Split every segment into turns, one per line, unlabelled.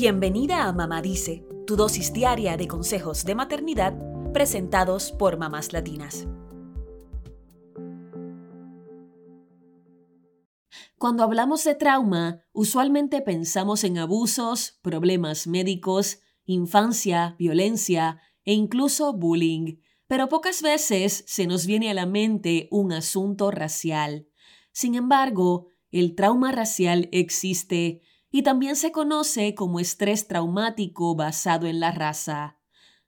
Bienvenida a Mamá Dice, tu dosis diaria de consejos de maternidad presentados por mamás latinas. Cuando hablamos de trauma, usualmente pensamos en abusos, problemas médicos, infancia, violencia e incluso bullying, pero pocas veces se nos viene a la mente un asunto racial. Sin embargo, el trauma racial existe y también se conoce como estrés traumático basado en la raza.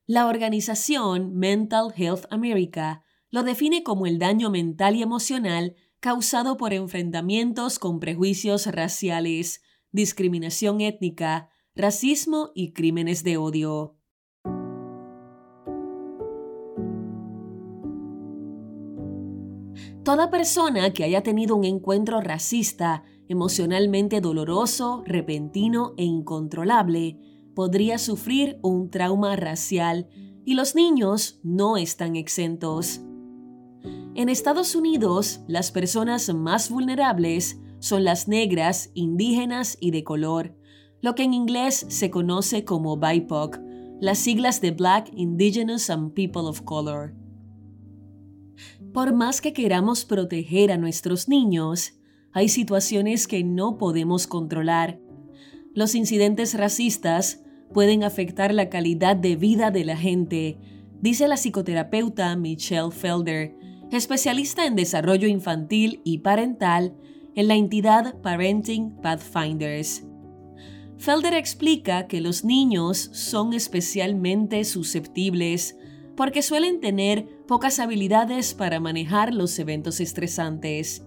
La organización Mental Health America lo define como el daño mental y emocional causado por enfrentamientos con prejuicios raciales, discriminación étnica, racismo y crímenes de odio. Toda persona que haya tenido un encuentro racista, emocionalmente doloroso, repentino e incontrolable, podría sufrir un trauma racial y los niños no están exentos. En Estados Unidos, las personas más vulnerables son las negras, indígenas y de color, lo que en inglés se conoce como BIPOC, las siglas de Black, Indigenous and People of Color. Por más que queramos proteger a nuestros niños, hay situaciones que no podemos controlar. Los incidentes racistas pueden afectar la calidad de vida de la gente, dice la psicoterapeuta Michelle Felder, especialista en desarrollo infantil y parental en la entidad Parenting Pathfinders. Felder explica que los niños son especialmente susceptibles porque suelen tener pocas habilidades para manejar los eventos estresantes.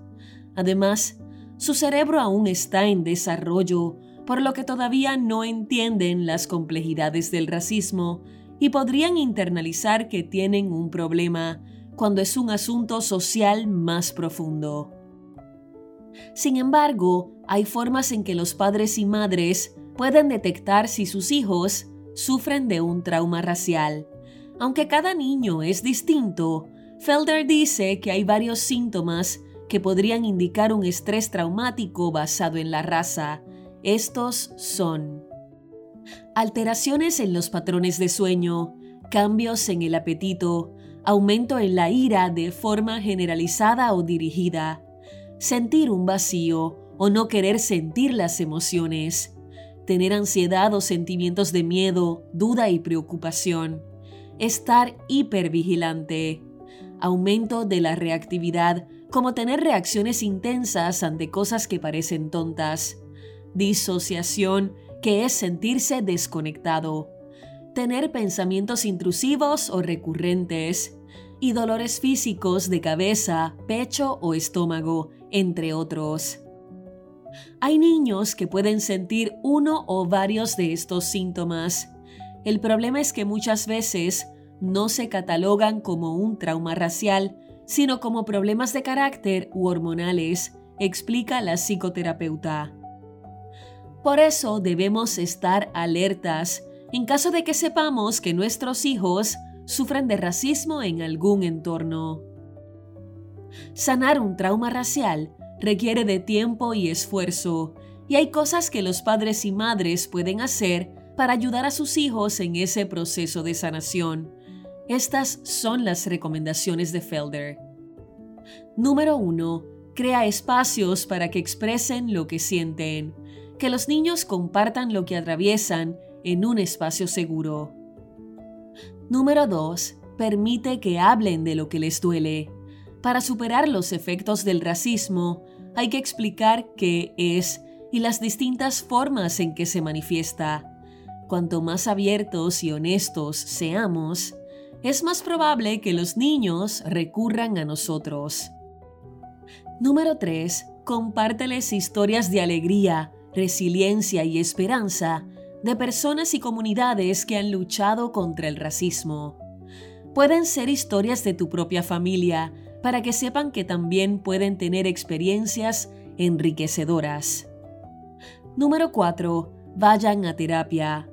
Además, su cerebro aún está en desarrollo, por lo que todavía no entienden las complejidades del racismo y podrían internalizar que tienen un problema cuando es un asunto social más profundo. Sin embargo, hay formas en que los padres y madres pueden detectar si sus hijos sufren de un trauma racial. Aunque cada niño es distinto, Felder dice que hay varios síntomas que podrían indicar un estrés traumático basado en la raza. Estos son alteraciones en los patrones de sueño, cambios en el apetito, aumento en la ira de forma generalizada o dirigida, sentir un vacío o no querer sentir las emociones, tener ansiedad o sentimientos de miedo, duda y preocupación, estar hipervigilante, aumento de la reactividad, como tener reacciones intensas ante cosas que parecen tontas, disociación, que es sentirse desconectado, tener pensamientos intrusivos o recurrentes, y dolores físicos de cabeza, pecho o estómago, entre otros. Hay niños que pueden sentir uno o varios de estos síntomas. El problema es que muchas veces no se catalogan como un trauma racial, sino como problemas de carácter u hormonales, explica la psicoterapeuta. Por eso debemos estar alertas en caso de que sepamos que nuestros hijos sufren de racismo en algún entorno. Sanar un trauma racial requiere de tiempo y esfuerzo, y hay cosas que los padres y madres pueden hacer para ayudar a sus hijos en ese proceso de sanación. Estas son las recomendaciones de Felder. Número 1. Crea espacios para que expresen lo que sienten. Que los niños compartan lo que atraviesan en un espacio seguro. Número 2. Permite que hablen de lo que les duele. Para superar los efectos del racismo, hay que explicar qué es y las distintas formas en que se manifiesta. Cuanto más abiertos y honestos seamos, es más probable que los niños recurran a nosotros. Número 3. Compárteles historias de alegría, resiliencia y esperanza de personas y comunidades que han luchado contra el racismo. Pueden ser historias de tu propia familia para que sepan que también pueden tener experiencias enriquecedoras. Número 4. Vayan a terapia.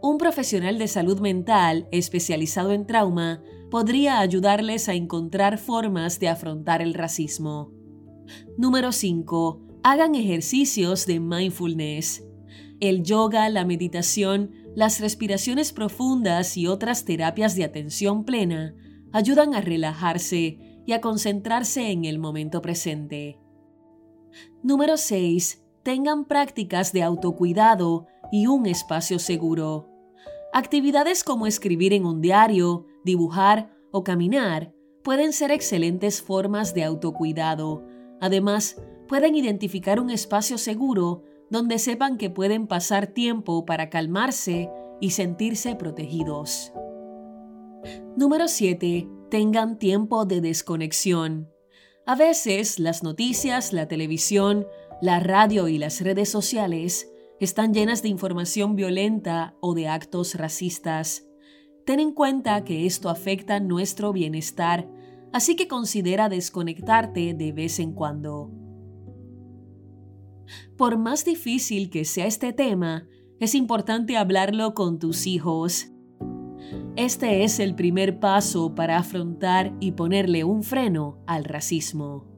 Un profesional de salud mental especializado en trauma podría ayudarles a encontrar formas de afrontar el racismo. Número 5. Hagan ejercicios de mindfulness. El yoga, la meditación, las respiraciones profundas y otras terapias de atención plena ayudan a relajarse y a concentrarse en el momento presente. Número 6. Tengan prácticas de autocuidado y un espacio seguro. Actividades como escribir en un diario, dibujar o caminar pueden ser excelentes formas de autocuidado. Además, pueden identificar un espacio seguro donde sepan que pueden pasar tiempo para calmarse y sentirse protegidos. Número 7. Tengan tiempo de desconexión. A veces las noticias, la televisión, la radio y las redes sociales están llenas de información violenta o de actos racistas. Ten en cuenta que esto afecta nuestro bienestar, así que considera desconectarte de vez en cuando. Por más difícil que sea este tema, es importante hablarlo con tus hijos. Este es el primer paso para afrontar y ponerle un freno al racismo.